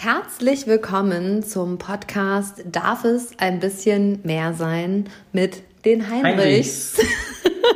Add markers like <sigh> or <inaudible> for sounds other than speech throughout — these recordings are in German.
Herzlich willkommen zum Podcast Darf es ein bisschen mehr sein mit den Heinrichs.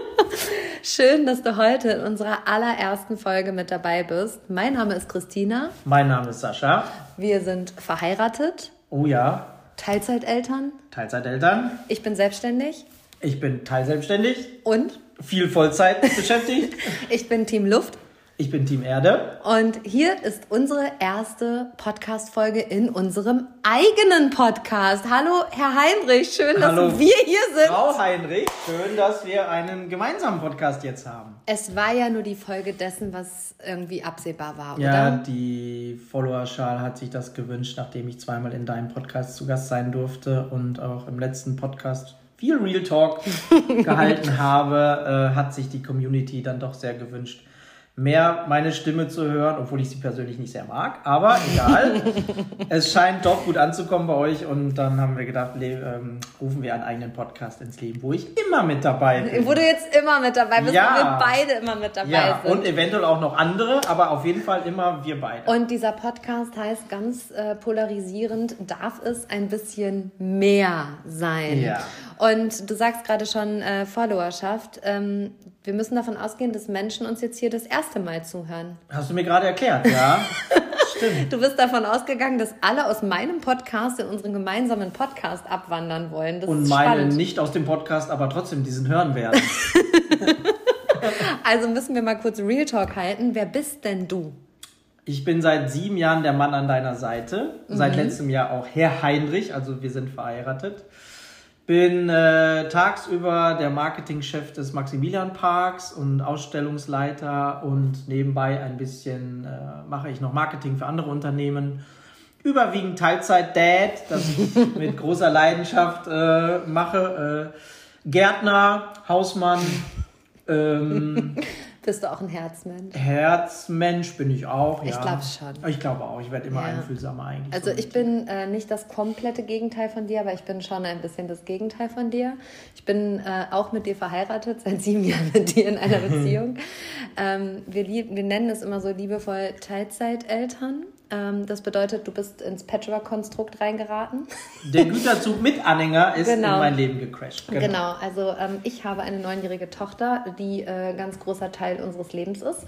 <laughs> Schön, dass du heute in unserer allerersten Folge mit dabei bist. Mein Name ist Christina. Mein Name ist Sascha. Wir sind verheiratet. Oh ja. Teilzeiteltern. Teilzeiteltern. Ich bin selbstständig. Ich bin teilselbständig. Und? Viel Vollzeit beschäftigt. <laughs> ich bin Team Luft. Ich bin Team Erde. Und hier ist unsere erste Podcast-Folge in unserem eigenen Podcast. Hallo, Herr Heinrich, schön, Hallo, dass wir hier sind. Frau Heinrich, schön, dass wir einen gemeinsamen Podcast jetzt haben. Es war ja nur die Folge dessen, was irgendwie absehbar war, ja, oder? Ja, die Followerschal hat sich das gewünscht, nachdem ich zweimal in deinem Podcast zu Gast sein durfte und auch im letzten Podcast viel Real Talk <laughs> gehalten habe, äh, hat sich die Community dann doch sehr gewünscht mehr meine Stimme zu hören, obwohl ich sie persönlich nicht sehr mag. Aber egal. <laughs> es scheint doch gut anzukommen bei euch und dann haben wir gedacht, ähm, rufen wir einen eigenen Podcast ins Leben, wo ich immer mit dabei bin. Wo du jetzt immer mit dabei bist, ja. wo wir beide immer mit dabei ja. sind. Und eventuell auch noch andere, aber auf jeden Fall immer wir beide. Und dieser Podcast heißt ganz äh, polarisierend, darf es ein bisschen mehr sein. Ja. Und du sagst gerade schon äh, Followerschaft. Ähm, wir müssen davon ausgehen, dass Menschen uns jetzt hier das erste Mal zuhören. Hast du mir gerade erklärt, ja? <laughs> Stimmt. Du bist davon ausgegangen, dass alle aus meinem Podcast in unseren gemeinsamen Podcast abwandern wollen. Das Und meine spannend. nicht aus dem Podcast, aber trotzdem diesen hören werden. <laughs> also müssen wir mal kurz Real Talk halten. Wer bist denn du? Ich bin seit sieben Jahren der Mann an deiner Seite. Mhm. Seit letztem Jahr auch Herr Heinrich, also wir sind verheiratet. Bin äh, tagsüber der Marketingchef des Maximilian Parks und Ausstellungsleiter und nebenbei ein bisschen äh, mache ich noch Marketing für andere Unternehmen. Überwiegend Teilzeit-Dad, das ich mit großer Leidenschaft äh, mache. Äh, Gärtner, Hausmann. Ähm, Bist du auch ein Herzmensch? Herzmensch bin ich auch, ja. Ich glaube schon. Ich glaube auch. Ich werde immer ja. einfühlsamer eigentlich. Also so ich bin äh, nicht das komplette Gegenteil von dir, aber ich bin schon ein bisschen das Gegenteil von dir. Ich bin äh, auch mit dir verheiratet, seit sieben <laughs> Jahren mit dir in einer <laughs> Beziehung. Ähm, wir, wir nennen es immer so liebevoll Teilzeiteltern. Ähm, das bedeutet, du bist ins Patchwork-Konstrukt reingeraten. Der Güterzug mit Anhänger ist genau. in mein Leben gecrashed. Genau, genau. also ähm, ich habe eine neunjährige Tochter, die äh, ganz großer Teil unseres Lebens ist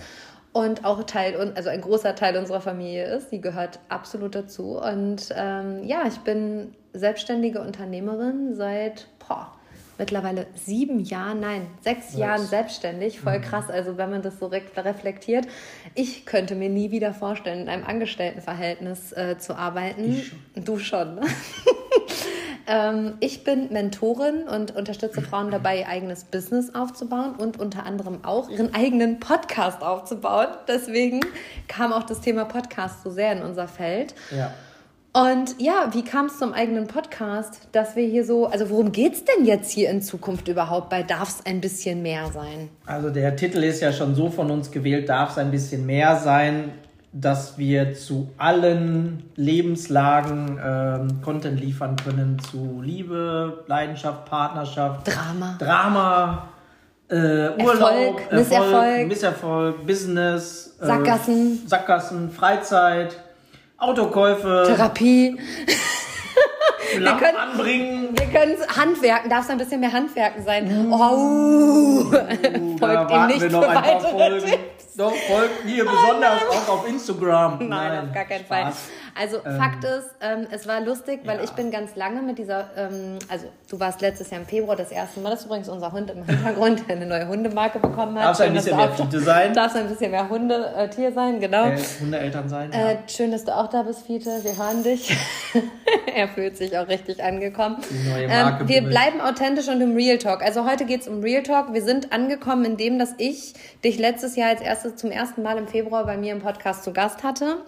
und auch Teil, also ein großer Teil unserer Familie ist. Die gehört absolut dazu. Und ähm, ja, ich bin selbstständige Unternehmerin seit, boah, mittlerweile sieben Jahren, nein, sechs Was? Jahren selbstständig. Voll mhm. krass, also wenn man das so reflektiert. Ich könnte mir nie wieder vorstellen, in einem Angestelltenverhältnis äh, zu arbeiten. Schon. Du schon. Ne? <laughs> ähm, ich bin Mentorin und unterstütze Frauen dabei, ihr eigenes Business aufzubauen und unter anderem auch ihren eigenen Podcast aufzubauen. Deswegen kam auch das Thema Podcast so sehr in unser Feld. Ja. Und ja, wie kam es zum eigenen Podcast, dass wir hier so, also worum geht es denn jetzt hier in Zukunft überhaupt bei Darf es ein bisschen mehr sein? Also der Titel ist ja schon so von uns gewählt, Darf es ein bisschen mehr sein, dass wir zu allen Lebenslagen ähm, Content liefern können, zu Liebe, Leidenschaft, Partnerschaft, Drama, Drama, äh, Urlaub, Erfolg, Misserfolg, Misserfolg, Business, äh, Sackgassen, Sackgassen, Freizeit. Autokäufe. Therapie. Lampen wir können, anbringen. Wir können handwerken. Darf es ein bisschen mehr handwerken sein? Uh, oh. <laughs> Folgt ihm nicht wir noch ein paar Folgen. Tipps. Doch, folgt mir besonders oh auch auf Instagram. Nein, nein auf gar keinen Spaß. Fall. Also ähm, Fakt ist, ähm, es war lustig, weil ja. ich bin ganz lange mit dieser, ähm, also du warst letztes Jahr im Februar das erste Mal, das ist übrigens unser Hund im Hintergrund, der eine neue Hundemarke bekommen hat. Darf <laughs> ein bisschen mehr Fiete sein. Darf ein bisschen mehr Hundetier äh, sein, genau. Äh, Hundeeltern sein, ja. äh, Schön, dass du auch da bist, Fiete, wir hören dich. <laughs> er fühlt sich auch richtig angekommen. Die neue Marke ähm, wir bleiben authentisch und im Real Talk. Also heute geht es um Real Talk. Wir sind angekommen in dem, dass ich dich letztes Jahr als erstes zum ersten Mal im Februar bei mir im Podcast zu Gast hatte.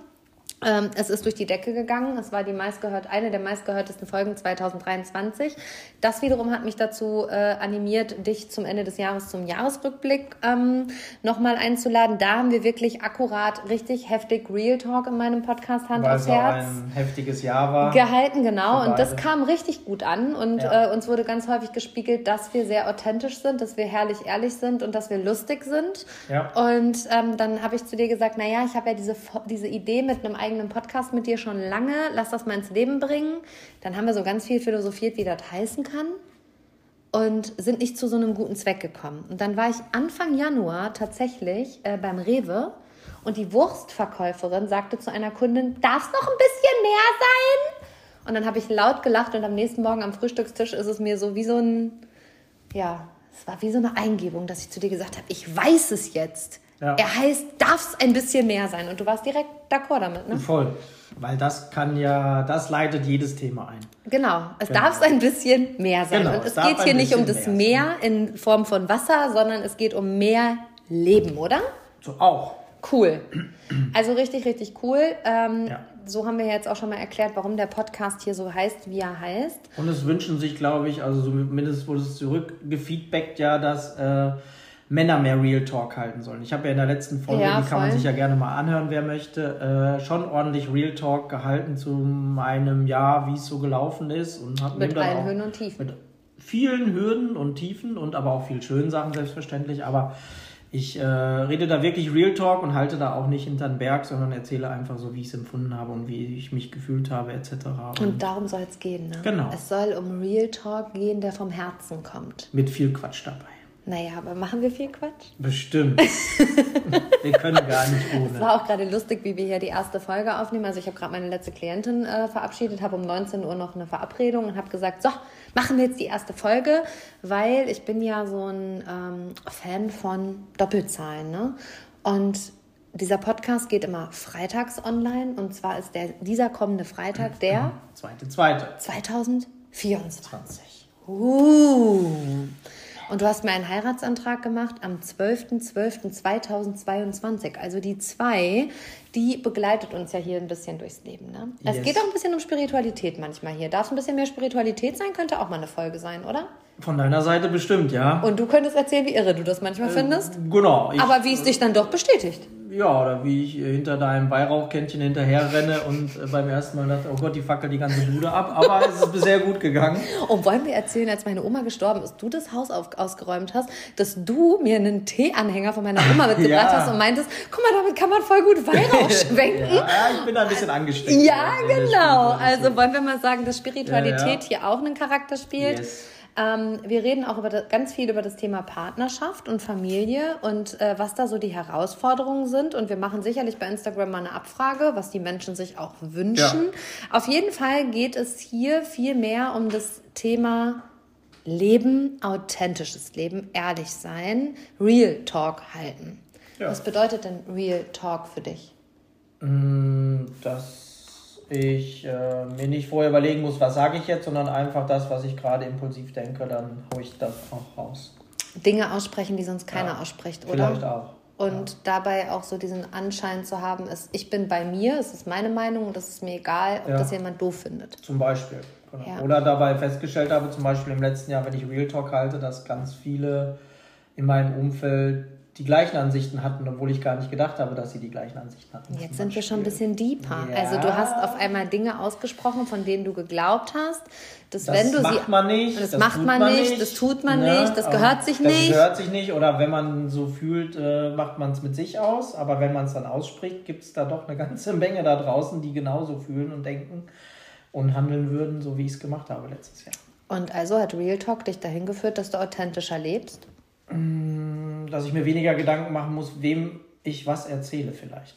Ähm, es ist durch die Decke gegangen. Es war die meistgehört, eine der meistgehörtesten Folgen 2023. Das wiederum hat mich dazu äh, animiert, dich zum Ende des Jahres zum Jahresrückblick ähm, nochmal einzuladen. Da haben wir wirklich akkurat richtig heftig Real Talk in meinem Podcast Hand Weil aufs Herz. ein heftiges Jahr war. Gehalten, genau. Und das kam richtig gut an. Und ja. äh, uns wurde ganz häufig gespiegelt, dass wir sehr authentisch sind, dass wir herrlich ehrlich sind und dass wir lustig sind. Ja. Und ähm, dann habe ich zu dir gesagt, naja, ich habe ja diese, diese Idee mit einem eigenen eigenen Podcast mit dir schon lange, lass das mal ins Leben bringen. Dann haben wir so ganz viel philosophiert, wie das heißen kann und sind nicht zu so einem guten Zweck gekommen. Und dann war ich Anfang Januar tatsächlich äh, beim Rewe und die Wurstverkäuferin sagte zu einer Kundin, darf es noch ein bisschen mehr sein? Und dann habe ich laut gelacht und am nächsten Morgen am Frühstückstisch ist es mir so wie so ein, ja, es war wie so eine Eingebung, dass ich zu dir gesagt habe, ich weiß es jetzt. Ja. Er heißt, darf es ein bisschen mehr sein. Und du warst direkt d'accord damit, ne? Voll. Weil das kann ja, das leitet jedes Thema ein. Genau, es genau. darf ein bisschen mehr sein. Genau, und es, es geht hier nicht um das Meer in Form von Wasser, sondern es geht um mehr Leben, oder? So auch. Cool. Also richtig, richtig cool. Ähm, ja. So haben wir jetzt auch schon mal erklärt, warum der Podcast hier so heißt, wie er heißt. Und es wünschen sich, glaube ich, also zumindest wurde es zurückgefeedbackt, ja, dass äh, Männer mehr Real Talk halten sollen. Ich habe ja in der letzten Folge, ja, die kann man sich ja gerne mal anhören, wer möchte, äh, schon ordentlich Real Talk gehalten zu meinem Jahr, wie es so gelaufen ist. Und hab mit allen Höhen und Tiefen. Mit vielen Hürden und Tiefen und aber auch viel schönen Sachen selbstverständlich. Aber ich äh, rede da wirklich Real Talk und halte da auch nicht hinter den Berg, sondern erzähle einfach so, wie ich es empfunden habe und wie ich mich gefühlt habe, etc. Und, und darum soll es gehen, ne? Genau. Es soll um Real Talk gehen, der vom Herzen kommt. Mit viel Quatsch dabei. Naja, aber machen wir viel Quatsch? Bestimmt. <laughs> wir können gar nicht ohne. Es war auch gerade lustig, wie wir hier die erste Folge aufnehmen. Also ich habe gerade meine letzte Klientin äh, verabschiedet, habe um 19 Uhr noch eine Verabredung und habe gesagt, so, machen wir jetzt die erste Folge, weil ich bin ja so ein ähm, Fan von Doppelzahlen. Ne? Und dieser Podcast geht immer freitags online und zwar ist der, dieser kommende Freitag der... Zweite, zweite. 2024. Uh. Und du hast mir einen Heiratsantrag gemacht am 12.12.2022. Also die zwei, die begleitet uns ja hier ein bisschen durchs Leben. Ne? Yes. Es geht auch ein bisschen um Spiritualität manchmal hier. Darf es ein bisschen mehr Spiritualität sein? Könnte auch mal eine Folge sein, oder? Von deiner Seite bestimmt, ja. Und du könntest erzählen, wie irre du das manchmal äh, findest? Genau. Ich, Aber wie es dich dann doch bestätigt ja, oder wie ich hinter deinem Weihrauchkännchen hinterher renne und äh, beim ersten Mal dachte, oh Gott, die fackelt die ganze Bude ab. Aber es ist bisher gut gegangen. <laughs> Und wollen wir erzählen, als meine Oma gestorben ist, du das Haus auf, ausgeräumt hast, dass du mir einen Teeanhänger von meiner Oma mitgebracht <laughs> ja. hast und meintest, guck mal, damit kann man voll gut Weihrauch <laughs> schwenken. ja, ich bin da ein bisschen angesteckt. Ja, genau. Also wollen wir mal sagen, dass Spiritualität ja, hier auch einen Charakter spielt. Yes. Ähm, wir reden auch über das, ganz viel über das Thema Partnerschaft und Familie und äh, was da so die Herausforderungen sind. Und wir machen sicherlich bei Instagram mal eine Abfrage, was die Menschen sich auch wünschen. Ja. Auf jeden Fall geht es hier viel mehr um das Thema Leben, authentisches Leben, ehrlich sein, Real Talk halten. Ja. Was bedeutet denn Real Talk für dich? Mm, das ich äh, mir nicht vorher überlegen muss, was sage ich jetzt, sondern einfach das, was ich gerade impulsiv denke, dann haue ich das auch raus. Dinge aussprechen, die sonst keiner ja, ausspricht, oder? Vielleicht auch. Und ja. dabei auch so diesen Anschein zu haben, ist, ich bin bei mir, es ist meine Meinung und es ist mir egal, ob ja. das jemand doof findet. Zum Beispiel. Genau. Oder dabei festgestellt habe, zum Beispiel im letzten Jahr, wenn ich Real Talk halte, dass ganz viele in meinem Umfeld die gleichen Ansichten hatten, obwohl ich gar nicht gedacht habe, dass sie die gleichen Ansichten hatten. Jetzt sind wir schon ein bisschen deeper. Ja. Also du hast auf einmal Dinge ausgesprochen, von denen du geglaubt hast, dass das wenn du macht sie man nicht, das, das macht man nicht, nicht, das tut man ne? nicht, das gehört sich das nicht. Das gehört sich nicht oder wenn man so fühlt, äh, macht man es mit sich aus, aber wenn man es dann ausspricht, gibt es da doch eine ganze Menge da draußen, die genauso fühlen und denken und handeln würden, so wie ich es gemacht habe letztes Jahr. Und also hat Real Talk dich dahin geführt, dass du authentischer lebst? Mm, dass ich mir weniger Gedanken machen muss, wem ich was erzähle vielleicht.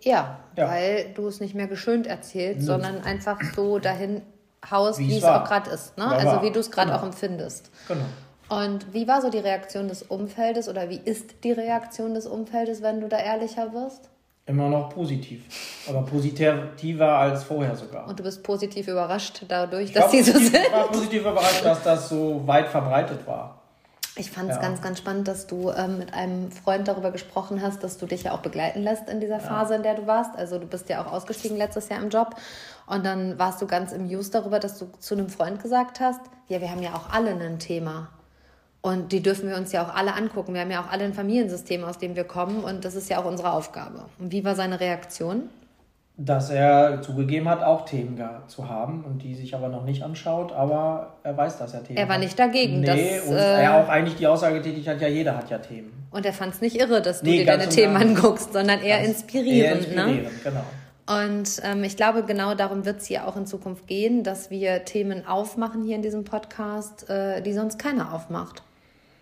Ja, ja. weil du es nicht mehr geschönt erzählst, mhm. sondern einfach so dahin haust, wie, es auch gerade ist. Ne? also wie du es gerade genau. auch empfindest. Genau. Und wie war so die Reaktion des Umfeldes oder wie ist die Reaktion des Umfeldes, wenn du da ehrlicher wirst? Immer noch positiv. Aber positiver als vorher sogar. Und du bist positiv überrascht dadurch, ich dass sie so sind? Ich war positiv überrascht, dass das so weit verbreitet war. Ich fand es ja. ganz, ganz spannend, dass du ähm, mit einem Freund darüber gesprochen hast, dass du dich ja auch begleiten lässt in dieser Phase, ja. in der du warst. Also du bist ja auch ausgestiegen letztes Jahr im Job. Und dann warst du ganz im Use darüber, dass du zu einem Freund gesagt hast, ja, wir haben ja auch alle ein Thema. Und die dürfen wir uns ja auch alle angucken. Wir haben ja auch alle ein Familiensystem, aus dem wir kommen. Und das ist ja auch unsere Aufgabe. Und wie war seine Reaktion? Dass er zugegeben hat, auch Themen zu haben und die sich aber noch nicht anschaut, aber er weiß, dass er Themen hat. Er war nicht dagegen. Nee, dass, und äh, er auch eigentlich die Aussage tätig hat, ja, jeder hat ja Themen. Und er fand es nicht irre, dass du nee, dir deine Themen anguckst, sondern eher inspirierend. Eher inspirierend, ne? genau. Und ähm, ich glaube, genau darum wird es hier auch in Zukunft gehen, dass wir Themen aufmachen hier in diesem Podcast, äh, die sonst keiner aufmacht.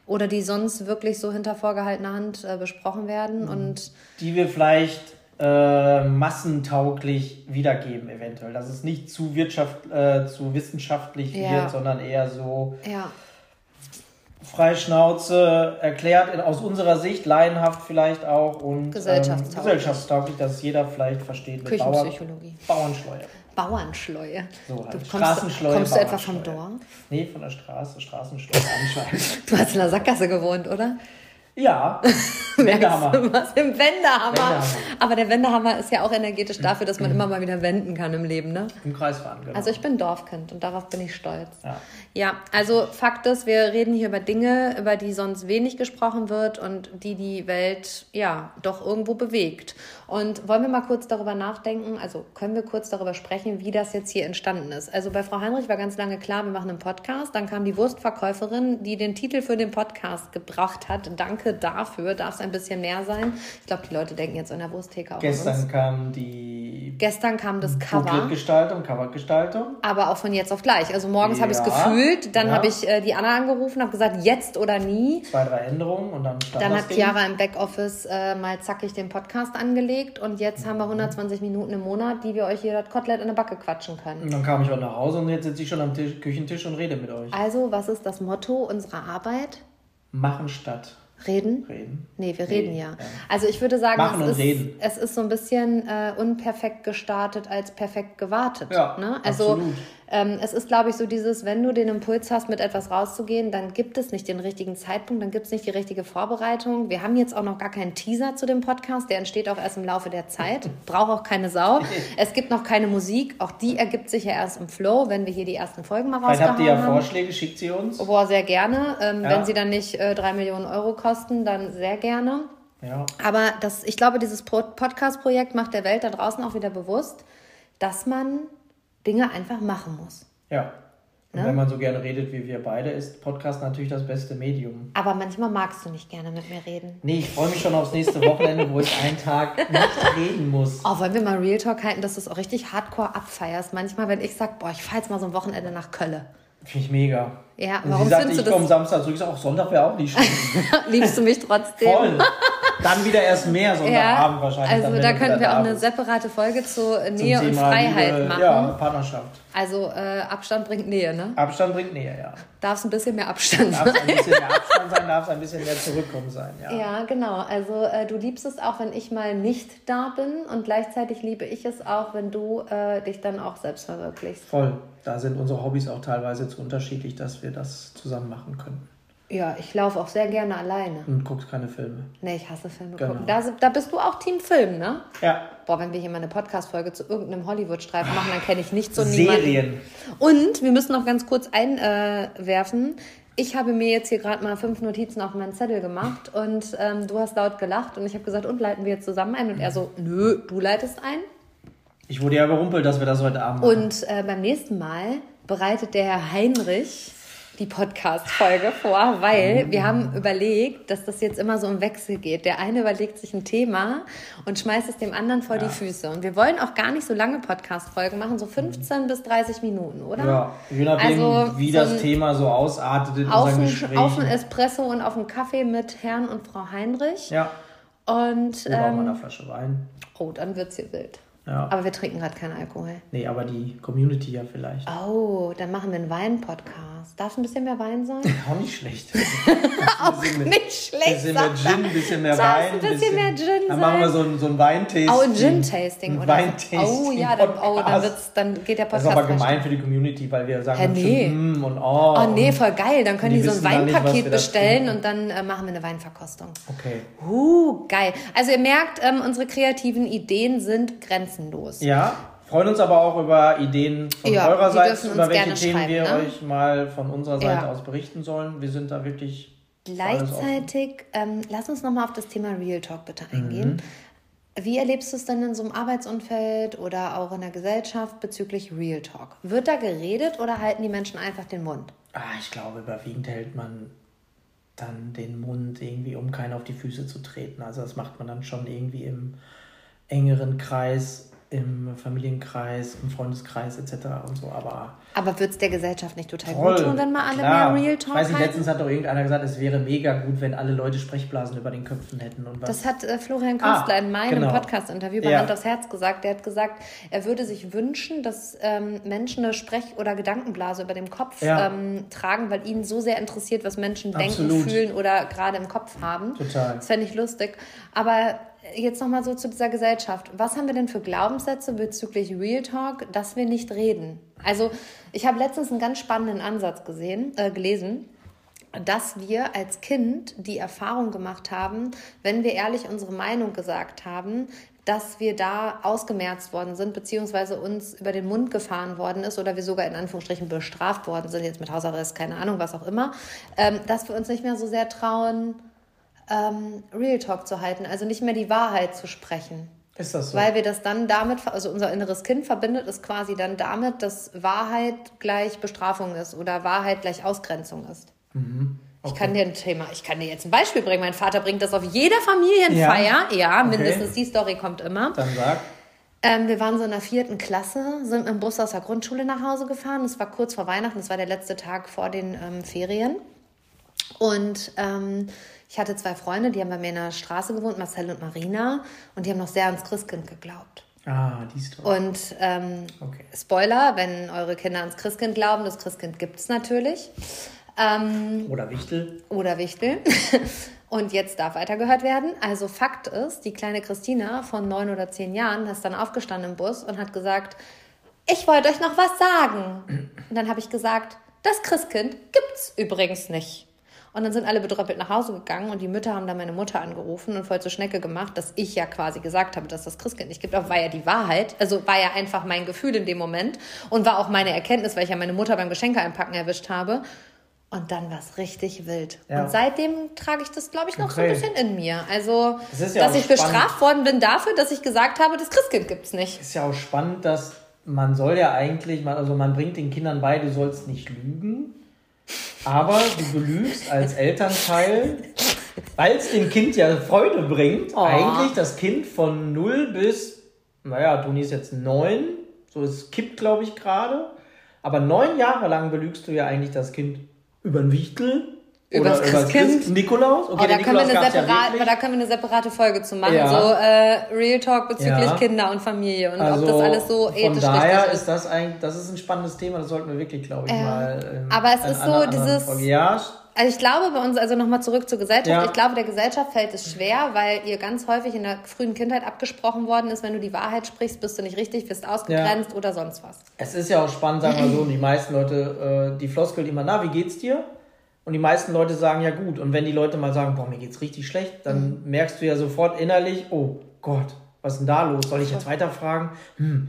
Oder die sonst wirklich so hinter vorgehaltener Hand äh, besprochen werden. Mhm. Und die wir vielleicht äh, massentauglich wiedergeben, eventuell. Dass es nicht zu, Wirtschaft, äh, zu wissenschaftlich ja. wird, sondern eher so. Ja Freischnauze erklärt, aus unserer Sicht, laienhaft vielleicht auch und gesellschaftstauglich, ähm, gesellschaftstauglich dass jeder vielleicht versteht. Küchenpsychologie. Bauernschleue. Bauernschleue. So halt. Du kommst, kommst du etwa vom Dorf? Nee, von der Straße, Straßenschleue <laughs> du hast in der Sackgasse gewohnt, oder? Ja. <laughs> Wendehammer. Was im Wendehammer. Wendehammer. Aber der Wendehammer ist ja auch energetisch dafür, dass man immer mal wieder wenden kann im Leben, ne? Im Kreisfahren, genau. Also ich bin Dorfkind und darauf bin ich stolz. Ja. Ja, also Fakt ist, wir reden hier über Dinge, über die sonst wenig gesprochen wird und die die Welt ja doch irgendwo bewegt. Und wollen wir mal kurz darüber nachdenken, also können wir kurz darüber sprechen, wie das jetzt hier entstanden ist. Also bei Frau Heinrich war ganz lange klar, wir machen einen Podcast. Dann kam die Wurstverkäuferin, die den Titel für den Podcast gebracht hat. Danke dafür, darf es ein bisschen mehr sein. Ich glaube, die Leute denken jetzt an der Wursttheke auch. Gestern kam die. Gestern kam das Cover. Gestaltung, Covergestaltung. Aber auch von jetzt auf gleich. Also morgens ja. habe ich es gefühlt. Dann ja. habe ich äh, die Anna angerufen, habe gesagt, jetzt oder nie. Zwei, drei Änderungen und dann stand Dann hat Chiara im Backoffice äh, mal zackig den Podcast angelegt und jetzt haben wir 120 Minuten im Monat, die wir euch hier das Kotelett in der Backe quatschen können. Und dann kam ich auch nach Hause und jetzt sitze ich schon am Tisch, Küchentisch und rede mit euch. Also, was ist das Motto unserer Arbeit? Machen statt. Reden? Reden. Nee, wir reden, reden ja. ja. Also ich würde sagen, Machen es, ist, es ist so ein bisschen äh, unperfekt gestartet als perfekt gewartet. Ja, ne? Also absolut. Ähm, es ist, glaube ich, so dieses, wenn du den Impuls hast, mit etwas rauszugehen, dann gibt es nicht den richtigen Zeitpunkt, dann gibt es nicht die richtige Vorbereitung. Wir haben jetzt auch noch gar keinen Teaser zu dem Podcast, der entsteht auch erst im Laufe der Zeit, <laughs> braucht auch keine Sau. <laughs> Es gibt noch keine Musik, auch die ergibt sich ja erst im Flow, wenn wir hier die ersten Folgen mal rausgehauen haben. habt ihr ja haben. Vorschläge, schickt sie uns. Boah, sehr gerne. Ähm, ja. Wenn sie dann nicht äh, drei Millionen Euro kosten, dann sehr gerne. Ja. Aber das, ich glaube, dieses Podcast-Projekt macht der Welt da draußen auch wieder bewusst, dass man Dinge einfach machen muss. Ja. Und ne? wenn man so gerne redet wie wir beide, ist Podcast natürlich das beste Medium. Aber manchmal magst du nicht gerne mit mir reden. Nee, ich freue mich schon aufs nächste Wochenende, wo ich einen Tag nicht reden muss. Oh, wollen wir mal Real Talk halten, dass du es auch richtig hardcore abfeierst? Manchmal, wenn ich sage, boah, ich fahre jetzt mal so ein Wochenende nach Kölle. Finde ich mega. Ja, und warum sie sagte, ich komme Samstag zurück. Ich sage, auch Sonntag wäre auch nicht schlimm. <laughs> Liebst du mich trotzdem? Voll. <laughs> Dann wieder erst mehr Sonntagabend ja, wahrscheinlich. Also da könnten wir auch eine separate Folge zu Nähe und Freiheit Liebe, machen. Ja, Partnerschaft. Also äh, Abstand bringt Nähe, ne? Abstand bringt Nähe, ja. Darf es ein bisschen mehr Abstand sein? Darf ein bisschen mehr <laughs> Abstand sein, darf es ein bisschen mehr Zurückkommen sein, ja. Ja, genau. Also äh, du liebst es auch, wenn ich mal nicht da bin und gleichzeitig liebe ich es auch, wenn du äh, dich dann auch selbst verwirklichst. Voll. Da sind unsere Hobbys auch teilweise zu unterschiedlich, dass wir das zusammen machen können. Ja, ich laufe auch sehr gerne alleine. Und guckst keine Filme. Nee, ich hasse Filme genau. gucken. Da, da bist du auch Team Film, ne? Ja. Boah, wenn wir hier mal eine Podcast-Folge zu irgendeinem Hollywood-Streifen machen, dann kenne ich nicht so niemanden. Serien. Und wir müssen noch ganz kurz einwerfen. ich habe mir jetzt hier gerade mal fünf Notizen auf meinen Zettel gemacht und ähm, du hast laut gelacht und ich habe gesagt, und leiten wir jetzt zusammen ein? Und er so, nö, du leitest ein. Ich wurde ja überrumpelt, dass wir das heute Abend machen. Und äh, beim nächsten Mal bereitet der Herr Heinrich die Podcast-Folge vor, weil wir haben überlegt, dass das jetzt immer so im Wechsel geht. Der eine überlegt sich ein Thema und schmeißt es dem anderen vor ja. die Füße. Und wir wollen auch gar nicht so lange Podcast-Folgen machen, so 15 mhm. bis 30 Minuten, oder? Ja, je nachdem, also wie so das Thema so ausartet in auf unseren Gesprächen. Auf einen Espresso und auf einen Kaffee mit Herrn und Frau Heinrich. Ja. Und, Oder ähm, einer Flasche Wein. Oh, dann wird es hier wild. Ja. Aber wir trinken gerade keinen Alkohol. Nee, aber die Community ja vielleicht. Oh, dann machen wir einen Wein-Podcast. Darf ein bisschen mehr Wein sein? <laughs> Auch nicht schlecht. <laughs> auch mit, nicht schlecht. Ein bisschen mehr Gin, ein bisschen mehr Wein. ein bisschen, bisschen mehr Gin Dann machen wir so ein, so ein Weintasting. Oh, ein Gin-Tasting. Ein Weintasting. Oh ja, dann, oh, dann, wird's, dann geht der Podcast Das ist aber gemein für die Community, weil wir sagen, Hä, nee. Mm und oh. Oh nee, voll geil. Dann können die, die so ein Weinpaket nicht, bestellen und dann äh, machen wir eine Weinverkostung. Okay. Uh, geil. Also ihr merkt, ähm, unsere kreativen Ideen sind grenzenlos. Ja. Freuen uns aber auch über Ideen von ja, eurer Seite, über welche Themen wir ne? euch mal von unserer Seite ja. aus berichten sollen. Wir sind da wirklich. Gleichzeitig, ähm, lass uns nochmal auf das Thema Real Talk bitte eingehen. Mhm. Wie erlebst du es denn in so einem Arbeitsumfeld oder auch in der Gesellschaft bezüglich Real Talk? Wird da geredet oder halten die Menschen einfach den Mund? Ah, ich glaube, überwiegend hält man dann den Mund irgendwie, um keinen auf die Füße zu treten. Also das macht man dann schon irgendwie im engeren Kreis im Familienkreis, im Freundeskreis etc. und so, aber... Aber wird es der Gesellschaft nicht total gut tun, wenn mal alle klar. mehr Real Talk Ich weiß nicht, letztens hat doch irgendeiner gesagt, es wäre mega gut, wenn alle Leute Sprechblasen über den Köpfen hätten. Und was. Das hat äh, Florian Künstler ah, in meinem genau. Podcast-Interview bei ja. Hand aufs Herz gesagt. Der hat gesagt, er würde sich wünschen, dass ähm, Menschen eine Sprech- oder Gedankenblase über dem Kopf ja. ähm, tragen, weil ihn so sehr interessiert, was Menschen Absolut. denken, fühlen oder gerade im Kopf haben. Total. Das fände ich lustig. Aber jetzt nochmal so zu dieser Gesellschaft. Was haben wir denn für Glaubenssätze bezüglich Real Talk, dass wir nicht reden? Also, ich habe letztens einen ganz spannenden Ansatz gesehen, äh, gelesen, dass wir als Kind die Erfahrung gemacht haben, wenn wir ehrlich unsere Meinung gesagt haben, dass wir da ausgemerzt worden sind, beziehungsweise uns über den Mund gefahren worden ist oder wir sogar in Anführungsstrichen bestraft worden sind, jetzt mit Hausarrest, keine Ahnung, was auch immer, ähm, dass wir uns nicht mehr so sehr trauen, ähm, Real Talk zu halten, also nicht mehr die Wahrheit zu sprechen. Ist das so? Weil wir das dann damit, also unser inneres Kind verbindet es quasi dann damit, dass Wahrheit gleich Bestrafung ist oder Wahrheit gleich Ausgrenzung ist. Mhm. Okay. Ich kann dir ein Thema, ich kann dir jetzt ein Beispiel bringen. Mein Vater bringt das auf jeder Familienfeier. Ja, ja okay. mindestens die Story kommt immer. Dann sag. Ähm, wir waren so in der vierten Klasse, sind im Bus aus der Grundschule nach Hause gefahren. Es war kurz vor Weihnachten, es war der letzte Tag vor den ähm, Ferien. Und ähm, ich hatte zwei Freunde, die haben bei mir in der Straße gewohnt, Marcel und Marina, und die haben noch sehr ans Christkind geglaubt. Ah, die Story. Und ähm, okay. Spoiler, wenn eure Kinder ans Christkind glauben, das Christkind gibt es natürlich. Ähm, oder Wichtel. Oder Wichtel. <laughs> Und jetzt darf weitergehört werden. Also Fakt ist, die kleine Christina von neun oder zehn Jahren ist dann aufgestanden im Bus und hat gesagt, ich wollte euch noch was sagen. Und dann habe ich gesagt, das Christkind gibt's übrigens nicht. Und dann sind alle bedröppelt nach Hause gegangen und die Mütter haben dann meine Mutter angerufen und voll zur Schnecke gemacht, dass ich ja quasi gesagt habe, dass das Christkind nicht gibt. Aber war ja die Wahrheit. Also war ja einfach mein Gefühl in dem Moment und war auch meine Erkenntnis, weil ich ja meine Mutter beim Geschenke einpacken erwischt habe. Und dann war es richtig wild. Ja. Und seitdem trage ich das, glaube ich, noch okay. so ein bisschen in mir. Also, ja dass ich spannend. bestraft worden bin dafür, dass ich gesagt habe, das Christkind gibt es nicht. Ist ja auch spannend, dass man soll ja eigentlich, also man bringt den Kindern bei, du sollst nicht lügen. Aber du belügst als Elternteil, weil es dem Kind ja Freude bringt, oh. eigentlich das Kind von 0 bis, naja, Toni ist jetzt 9, so es kippt, glaube ich, gerade. Aber neun Jahre lang belügst du ja eigentlich das Kind über ein Wichtel, über das Christkind. Nikolaus? Okay, oh, da, können wir eine separat, ja da können wir eine separate Folge zu machen. Ja. So äh, Real Talk bezüglich ja. Kinder und Familie und also, ob das alles so ethisch von daher ist. das eigentlich, das ist ein spannendes Thema, das sollten wir wirklich, glaube ich, mal. Ähm, aber es ist so dieses. Folge. Ja, also ich glaube bei uns, also nochmal zurück zur Gesellschaft, ja. ich glaube, der Gesellschaft fällt es schwer, weil ihr ganz häufig in der frühen Kindheit abgesprochen worden ist, wenn du die Wahrheit sprichst, bist du nicht richtig, wirst ausgegrenzt ja. oder sonst was. Es ist ja auch spannend, sagen wir so, die meisten Leute, äh, die Floskel immer, na, wie geht's dir? Und die meisten Leute sagen ja gut. Und wenn die Leute mal sagen, boah, mir geht's richtig schlecht, dann mhm. merkst du ja sofort innerlich, oh Gott, was ist denn da los? Soll ich jetzt weiterfragen? Hm,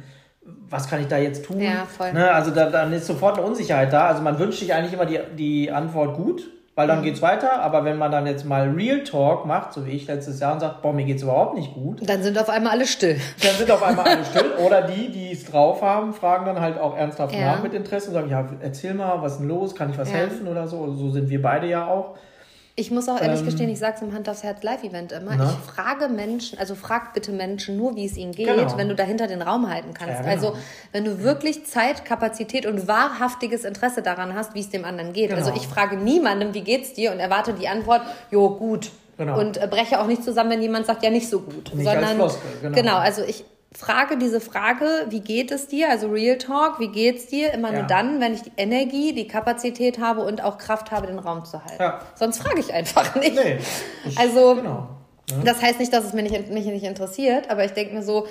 was kann ich da jetzt tun? Ja, voll. Ne, also da, dann ist sofort eine Unsicherheit da. Also man wünscht sich eigentlich immer die, die Antwort gut weil dann mhm. geht's weiter. Aber wenn man dann jetzt mal Real Talk macht, so wie ich letztes Jahr und sagt, boah, mir geht's überhaupt nicht gut. Dann sind auf einmal alle still. Dann sind auf einmal alle still. <laughs> Oder die, die es drauf haben, fragen dann halt auch ernsthaft ja. nach mit Interesse und sagen, ja, erzähl mal, was ist denn los? Kann ich was ja. helfen oder so? So sind wir beide ja auch. Ich muss auch ehrlich ähm, gestehen, ich sage es im Hand aufs Herz Live-Event immer. Na? Ich frage Menschen, also frag bitte Menschen nur, wie es ihnen geht, genau. wenn du dahinter den Raum halten kannst. Ja, genau. Also wenn du wirklich Zeit, Kapazität und wahrhaftiges Interesse daran hast, wie es dem anderen geht. Genau. Also ich frage niemandem, wie geht's dir und erwarte die Antwort, jo gut. Genau. Und äh, breche auch nicht zusammen, wenn jemand sagt, ja nicht so gut. Nicht sondern, als Floskel, genau. genau, also ich, frage diese Frage, wie geht es dir, also Real Talk, wie geht es dir, immer ja. nur dann, wenn ich die Energie, die Kapazität habe und auch Kraft habe, den Raum zu halten. Ja. Sonst frage ich einfach nicht. Nee, ich, also, genau. ja. das heißt nicht, dass es mich nicht, mich nicht interessiert, aber ich denke mir so,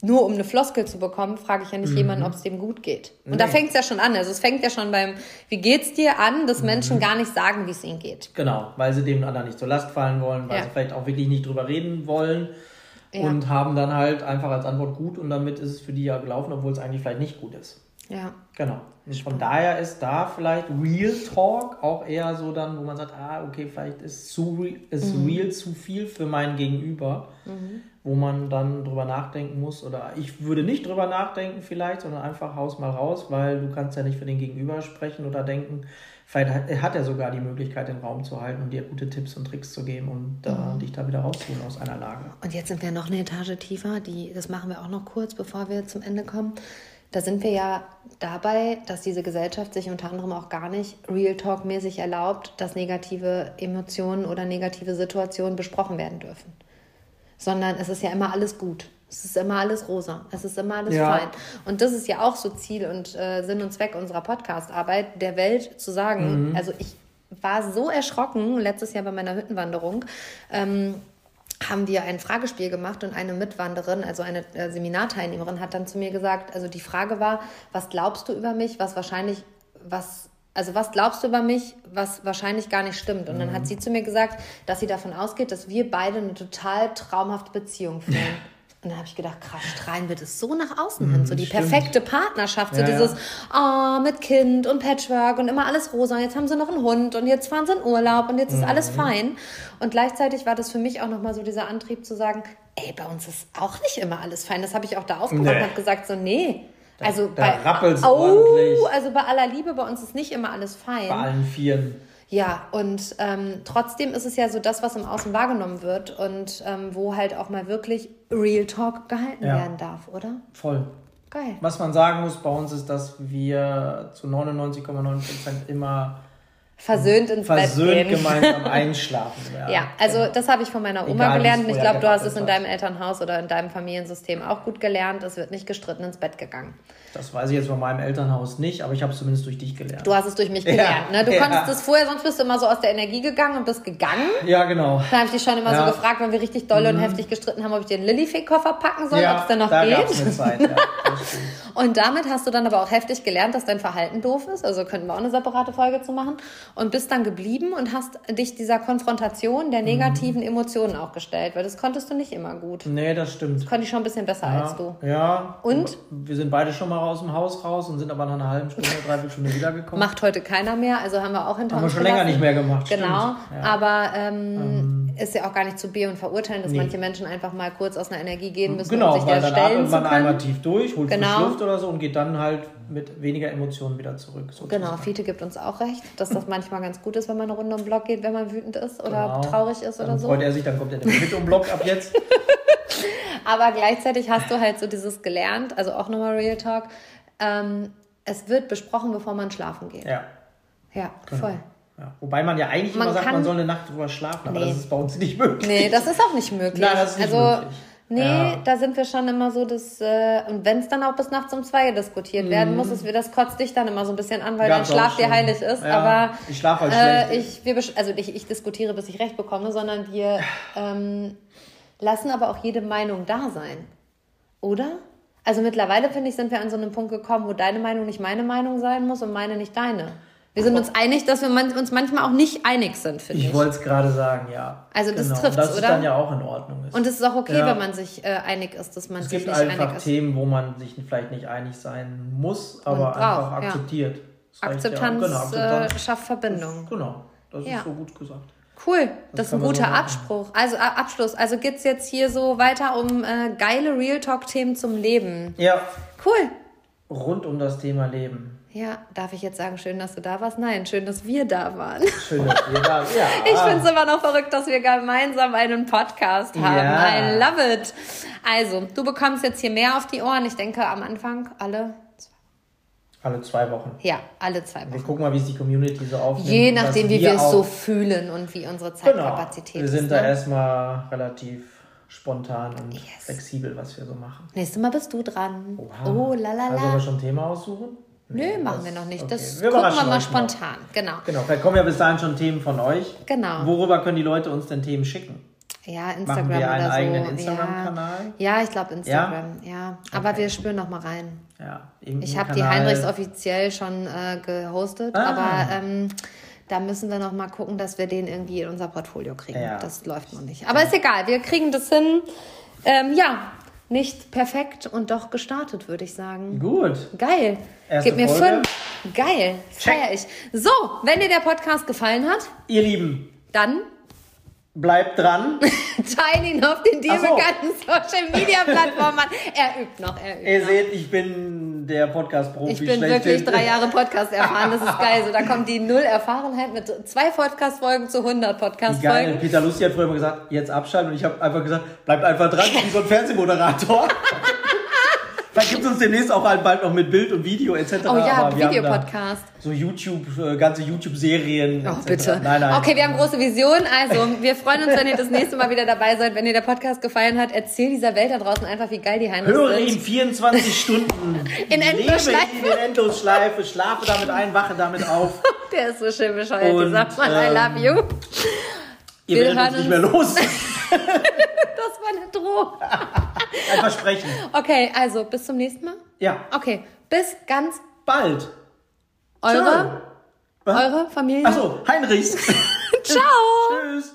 nur um eine Floskel zu bekommen, frage ich ja nicht mhm. jemanden, ob es dem gut geht. Und nee. da fängt es ja schon an. Also es fängt ja schon beim, wie geht's dir an, dass mhm. Menschen gar nicht sagen, wie es ihnen geht. Genau, weil sie dem anderen nicht zur Last fallen wollen, weil sie vielleicht auch wirklich nicht drüber reden wollen ja. und haben dann halt einfach als Antwort gut und damit ist es für die ja gelaufen, obwohl es eigentlich vielleicht nicht gut ist. Ja. Genau. Und von daher ist da vielleicht Real Talk auch eher so dann, wo man sagt, ah, okay, vielleicht ist, zu, re- ist Real zu viel für mein Gegenüber, wo man dann drüber nachdenken muss. Oder ich würde nicht drüber nachdenken vielleicht, sondern einfach haus mal raus, weil du kannst ja nicht für den Gegenüber sprechen oder denken. Vielleicht hat, hat er sogar die Möglichkeit, den Raum zu halten und dir gute Tipps und Tricks zu geben und äh, dich da wieder rauszuholen aus einer Lage. Und jetzt sind wir noch eine Etage tiefer. Die, das machen wir auch noch kurz, bevor wir zum Ende kommen. Da sind wir ja dabei, dass diese Gesellschaft sich unter anderem auch gar nicht Real Talk-mäßig erlaubt, dass negative Emotionen oder negative Situationen besprochen werden dürfen. Sondern es ist ja immer alles gut. Es ist immer alles rosa. Es ist immer alles Ja. fein. Und das ist ja auch so Ziel und äh, Sinn und Zweck unserer Podcast-Arbeit, der Welt zu sagen, also ich war so erschrocken letztes Jahr bei meiner Hüttenwanderung. Ähm, haben wir ein Fragespiel gemacht und eine Mitwanderin, also eine äh, Seminarteilnehmerin, hat dann zu mir gesagt, also die Frage war, was glaubst du über mich, was wahrscheinlich, was, also was glaubst du über mich, was wahrscheinlich gar nicht stimmt? Und dann hat sie zu mir gesagt, dass sie davon ausgeht, dass wir beide eine total traumhafte Beziehung führen. <laughs> Und dann habe ich gedacht, krass, strahlen wir das so nach außen hin, so die stimmt. perfekte Partnerschaft, so Ja, dieses, oh, mit Kind und Patchwork und immer alles rosa. Und jetzt haben sie noch einen Hund und jetzt fahren sie in Urlaub und jetzt ist Mhm. alles fein. Und gleichzeitig war das für mich auch nochmal so dieser Antrieb zu sagen, ey, bei uns ist auch nicht immer alles fein. Das habe ich auch da aufgemacht Nee. und habe gesagt, so, nee. Also da bei, oh, ordentlich. also bei aller Liebe, bei uns ist nicht immer alles fein. Bei allen Vieren. Ja, und ähm, trotzdem ist es ja so das, was im Außen wahrgenommen wird und ähm, wo halt auch mal wirklich Real Talk gehalten Ja. werden darf, oder? Voll. Geil. Was man sagen muss bei uns ist, dass wir zu 99,9% immer Versöhnt ins versöhnt Bett gehen. gemeinsam <laughs> einschlafen werden. Ja, also das habe ich von meiner Oma Egal, gelernt. Und ich glaube, du hast es in deinem Elternhaus oder in deinem Familiensystem auch gut gelernt. Es wird nicht gestritten ins Bett gegangen. Das weiß ich jetzt von meinem Elternhaus nicht, aber ich habe es zumindest durch dich gelernt. Du hast es durch mich gelernt. ne? Du ja. konntest es vorher, sonst bist du immer so aus der Energie gegangen und bist gegangen. ja, genau. Da habe ich dich schon immer Ja. Mhm. so gefragt, wenn wir richtig doll und heftig gestritten haben, ob ich dir einen Lilifee-Koffer packen soll, ob es denn noch da geht. eine Zeit, ja. <laughs> Und damit hast du dann aber auch heftig gelernt, dass dein Verhalten doof ist. Also könnten wir auch eine separate Folge zu machen. Und bist dann geblieben und hast dich dieser Konfrontation der negativen Emotionen auch gestellt, weil das konntest du nicht immer gut. Nee, das stimmt. Konnte ich schon ein bisschen besser als du. Ja. Und? Wir sind beide schon mal aus dem Haus raus und sind aber nach einer halben Stunde, <laughs> dreiviertel Stunde wiedergekommen. Macht heute keiner mehr, also haben wir auch hinter Haben wir uns schon länger gelassen. nicht mehr gemacht. Genau. Ja. aber ähm, ist ja auch gar nicht zu be- und verurteilen, dass Nee. manche Menschen einfach mal kurz aus einer Energie gehen müssen, Genau, um sich weil der dann stellen atmet man einmal tief durch, holt Genau. Luft oder so und geht dann halt mit weniger Emotionen wieder zurück. sozusagen. Genau, Fiete gibt uns auch recht, dass das manchmal ganz gut ist, wenn man eine Runde um den Block geht, wenn man wütend ist oder Genau. traurig ist oder Dann so. freut er sich, dann kommt er mit um Block ab jetzt. <laughs> Aber gleichzeitig hast du halt so dieses gelernt, also auch nochmal Real Talk. Ähm, es wird besprochen, bevor man schlafen geht. Ja. Ja, Genau. voll. Ja. Wobei man ja eigentlich Man immer sagt, man soll eine Nacht drüber schlafen, aber Nee. das ist bei uns nicht möglich. Nee, das ist auch nicht möglich. Nein, das ist nicht also, möglich. Nee, Ja. da sind wir schon immer so, dass, äh, und wenn es dann auch bis nachts um zwei diskutiert werden muss, ist, das kotzt dich dann immer so ein bisschen an, weil dein Schlaf dir heilig ist. Ja, aber ich schlafe halt äh, schlecht. ich, wir, also ich, ich diskutiere, bis ich recht bekomme, sondern wir ähm, lassen aber auch jede Meinung da sein. Oder? Also mittlerweile, finde ich, sind wir an so einem Punkt gekommen, wo deine Meinung nicht meine Meinung sein muss und meine nicht deine. Wir sind uns einig, dass wir uns manchmal auch nicht einig sind, finde ich. Ich wollte es gerade sagen, ja. Also das genau. das ist oder? dann ja auch in Ordnung. Ist. Und es ist auch okay, Ja. wenn man sich äh, einig ist, dass man es sich gibt nicht einfach einig ist. Themen, wo man sich vielleicht nicht einig sein muss, aber einfach ja. akzeptiert. Das reicht Akzeptanz, Ja. Genau, Akzeptanz. Äh, schafft Verbindung. genau, das Ja. ist so gut gesagt. Cool, das, ist kann ein guter so. Abspruch. Also äh, Abschluss. Also geht's jetzt hier so weiter um äh, geile Real Talk-Themen zum Leben. Ja, Cool. Rund um das Thema Leben. Ja, darf ich jetzt sagen, schön, dass du da warst? Nein, schön, dass wir da waren. Schön, dass ihr da Ja. <laughs> Ich finde es immer noch verrückt, dass wir gemeinsam einen Podcast haben. Ja. I love it. Also, du bekommst jetzt hier mehr auf die Ohren. Ich denke, am Anfang alle, Alle zwei Wochen. ja, alle zwei Wir Wochen. gucken mal, wie es die Community so aufnimmt. Je nachdem, wie wir es so fühlen und wie unsere Genau. Zeitkapazität Wir sind ist. da Ne? erstmal relativ spontan und Yes. flexibel, was wir so machen. Nächstes Mal bist du dran. Oha. Oh, la la Also, sollen wir la. schon ein Thema aussuchen? Nö, Nee, machen das- wir noch nicht. okay. Das Wir gucken wir mal euch noch. spontan. Genau. Genau, vielleicht kommen ja bis dahin schon Themen von euch. Genau. Worüber können die Leute uns denn Themen schicken? Ja, Instagram Machen wir einen oder so. eigenen ja. Instagram-Kanal? Ja, ich glaube Instagram. Ja. Aber wir spüren noch mal rein. Ja, Ich habe die. Heinrichs offiziell schon äh, gehostet, Ah. aber ähm, da müssen wir noch mal gucken, dass wir den irgendwie in unser Portfolio kriegen. Ja. Das läuft noch nicht. Aber ist egal, wir kriegen das hin. Ähm, ja, nicht perfekt und doch gestartet, würde ich sagen. Gut. Geil. Erste Gib mir Folge. fünf. Geil. Feier ich. So, wenn dir der Podcast gefallen hat, Ihr Lieben, dann bleibt dran. <laughs> teilen ihn auf den dir so. bekannten Social Media Plattformen. Er übt noch, er übt Ihr noch. seht, ich bin der Podcast-Profi. Ich bin wirklich drei Jahre Podcast erfahren, das ist <laughs> geil. So, da kommt die Null Erfahrenheit mit zwei Podcast-Folgen zu 100 Wie geil. Podcast-Folgen. Peter Lustig hat früher immer gesagt, jetzt abschalten. Und ich habe einfach gesagt, bleibt einfach dran, wie so ein Fernsehmoderator. <laughs> Vielleicht gibt es uns demnächst auch halt bald noch mit Bild und Video etc. Oh ja, da Videopodcast. So YouTube, äh, ganze YouTube-Serien. Oh, etc. bitte. Nein, nein. Okay, wir haben große Visionen. Also, wir freuen uns, wenn ihr das nächste Mal wieder dabei seid. Wenn dir der Podcast gefallen hat, erzähl dieser Welt da draußen einfach, wie geil die Heinrichs Höre sind. ihn 24 Stunden. <laughs> In Endlosschleife. Lebe ihn in Endlosschleife. Schlafe damit ein, wache damit auf. <laughs> Der ist so schön bescheuert, Und, dieser Mann. I ähm, love you. Ihr Wir werdet uns nicht mehr los. <laughs> Das war eine Drohung. <laughs> Ein Versprechen. Okay, also, bis zum nächsten Mal. Ja, Okay, bis ganz bald. eure, eure Familie. Achso, Heinrichs. <laughs> Ciao. Tschüss.